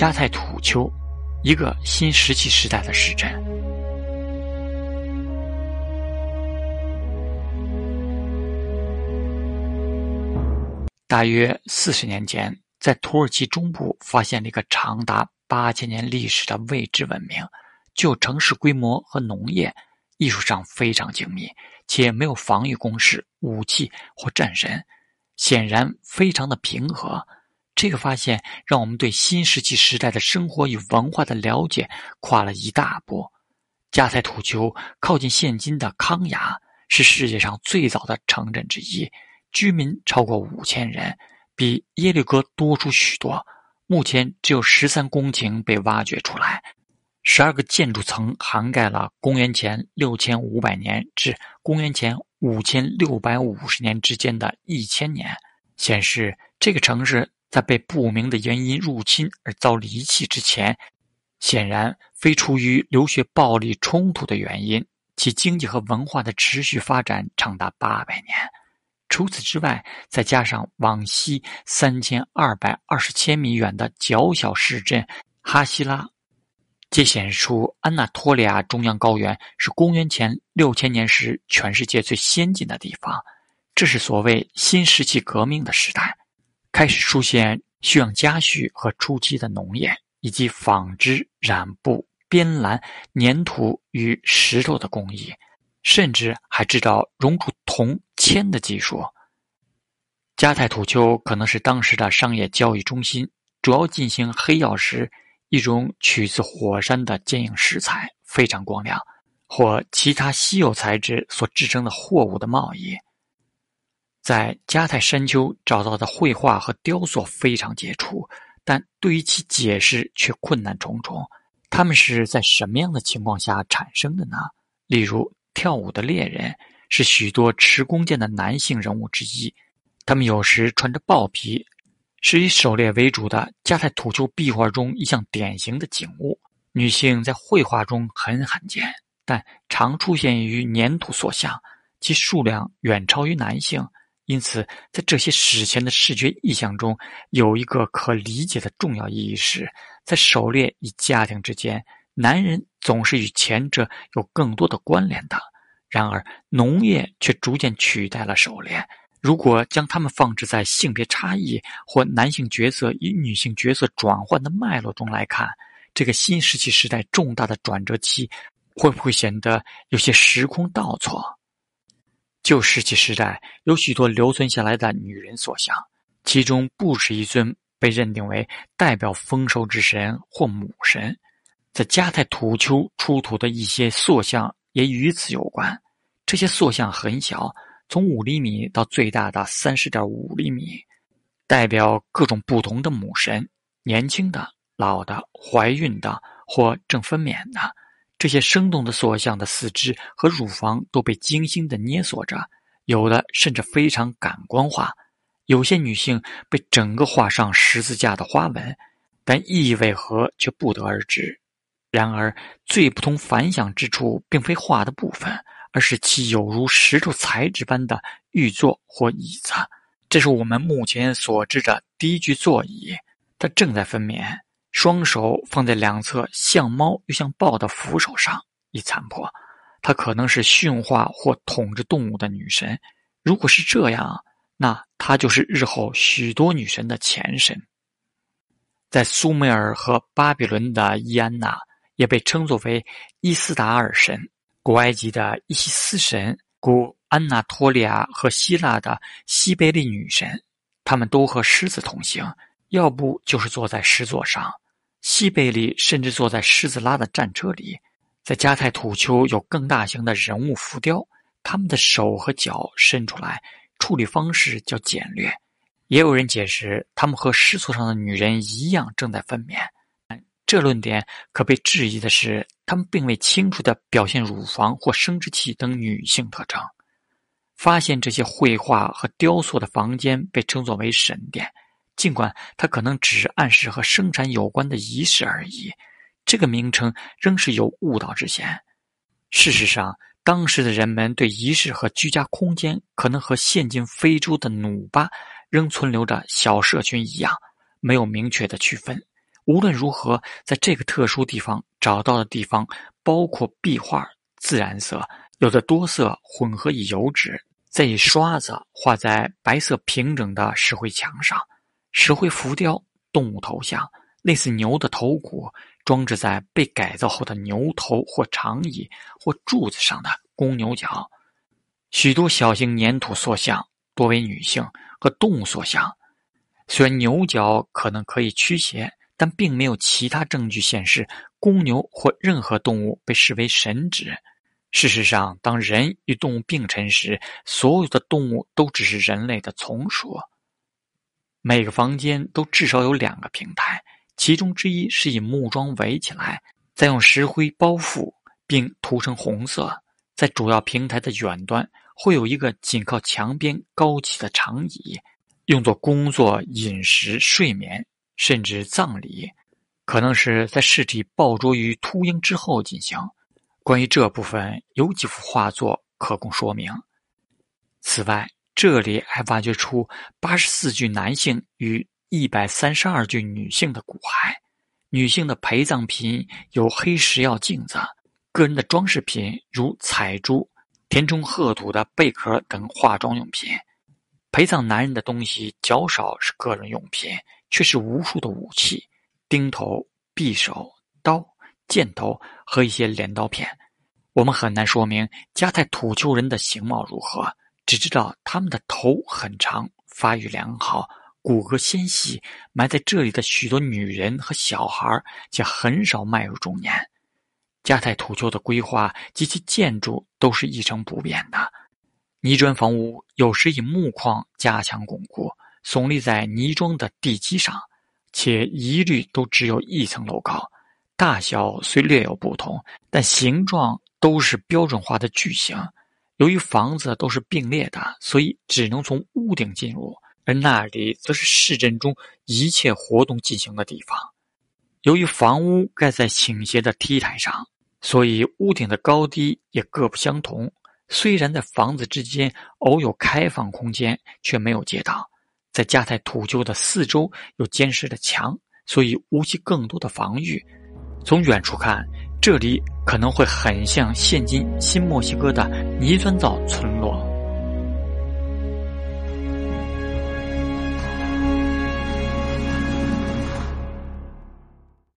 加泰土丘，一个新石器时代的市镇。大约四十年前，在土耳其中部发现了一个长达八千年历史的未知文明，就城市规模和农业、艺术上非常精密，且没有防御工事、武器或战神，显然非常的平和。这个发现让我们对新石器时代的生活与文化的了解跨了一大步。加泰土丘靠近现今的康雅，是世界上最早的城镇之一，居民超过五千人，比耶律哥多出许多。目前只有十三公顷被挖掘出来，十二个建筑层涵盖了公元前六千五百年至公元前五千六百五十年之间的一千年，显示这个城市。在被不明的原因入侵而遭离弃之前，显然非出于流血暴力冲突的原因，其经济和文化的持续发展长达八百年。除此之外，再加上往西三千二百二十千米远的较小市镇哈希拉，皆显示出安纳托利亚中央高原是公元前六千年时全世界最先进的地方。这是所谓新石器革命的时代。开始出现需要家畜和初期的农业，以及纺织、染布、编蓝、粘土与石头的工艺，甚至还制造熔铸铜铅的技术。加泰土丘可能是当时的商业交易中心，主要进行黑曜石（一种取自火山的坚硬石材，非常光亮）或其他稀有材质所制成的货物的贸易。在加泰山丘找到的绘画和雕塑非常杰出，但对于其解释却困难重重。他们是在什么样的情况下产生的呢？例如，跳舞的猎人是许多持弓箭的男性人物之一，他们有时穿着豹皮，是以狩猎为主的加泰土丘壁画中一项典型的景物。女性在绘画中很罕见，但常出现于粘土塑像，其数量远超于男性。因此，在这些史前的视觉意象中，有一个可理解的重要意义是，在狩猎与家庭之间，男人总是与前者有更多的关联的。然而，农业却逐渐取代了狩猎。如果将它们放置在性别差异或男性角色与女性角色转换的脉络中来看，这个新石器时代重大的转折期，会不会显得有些时空倒错？旧石器时代有许多留存下来的女人塑像，其中不止一尊被认定为代表丰收之神或母神。在加泰土丘出土的一些塑像也与此有关。这些塑像很小，从五厘米到最大的三十点五厘米，代表各种不同的母神：年轻的、老的、怀孕的或正分娩的。这些生动的塑像的四肢和乳房都被精心的捏塑着，有的甚至非常感官化。有些女性被整个画上十字架的花纹，但意义为何却不得而知。然而，最不同凡响之处并非画的部分，而是其有如石头材质般的玉座或椅子。这是我们目前所知的第一具座椅，它正在分娩。双手放在两侧像猫又像豹的扶手上，一残破。她可能是驯化或统治动物的女神。如果是这样，那她就是日后许多女神的前身。在苏美尔和巴比伦的伊安娜也被称作为伊斯达尔神，古埃及的伊西斯神，古安纳托利亚和希腊的西贝利女神，她们都和狮子同行，要不就是坐在狮座上。西贝利甚至坐在狮子拉的战车里，在加泰土丘有更大型的人物浮雕，他们的手和脚伸出来，处理方式较简略。也有人解释，他们和狮座上的女人一样正在分娩。这论点可被质疑的是，他们并未清楚地表现乳房或生殖器等女性特征。发现这些绘画和雕塑的房间被称作为神殿。尽管它可能只暗示和生产有关的仪式而已，这个名称仍是有误导之嫌。事实上，当时的人们对仪式和居家空间可能和现今非洲的努巴仍存留着小社群一样，没有明确的区分。无论如何，在这个特殊地方找到的地方，包括壁画、自然色，有的多色混合以油脂，再以刷子画在白色平整的石灰墙上。石灰浮雕、动物头像，类似牛的头骨，装置在被改造后的牛头或长椅或柱子上的公牛角。许多小型粘土塑像，多为女性和动物塑像。虽然牛角可能可以驱邪。但并没有其他证据显示公牛或任何动物被视为神职。事实上，当人与动物并存时，所有的动物都只是人类的从属。每个房间都至少有两个平台，其中之一是以木桩围起来，再用石灰包覆并涂成红色。在主要平台的远端会有一个紧靠墙边高起的长椅，用作工作、饮食、睡眠。甚至葬礼，可能是在尸体抱着于秃鹰之后进行。关于这部分，有几幅画作可供说明。此外，这里还挖掘出八十四具男性与一百三十二具女性的骨骸。女性的陪葬品有黑石药镜子，个人的装饰品如彩珠、填充褐土的贝壳等化妆用品。陪葬男人的东西较少是个人用品。却是无数的武器，钉头、匕首、刀、箭头和一些镰刀片。我们很难说明加泰土丘人的形貌如何，只知道他们的头很长，发育良好，骨骼纤细。埋在这里的许多女人和小孩，却很少迈入中年。加泰土丘的规划及其建筑都是一成不变的，泥砖房屋有时以木框加强巩固。耸立在泥桩的地基上，且一律都只有一层楼高，大小虽略有不同，但形状都是标准化的矩形。由于房子都是并列的，所以只能从屋顶进入，而那里则是市镇中一切活动进行的地方。由于房屋盖在倾斜的梯台上，所以屋顶的高低也各不相同。虽然在房子之间偶有开放空间，却没有街道。在加泰土丘的四周有坚实的墙，所以无需更多的防御。从远处看，这里可能会很像现今新墨西哥的泥砖造村落。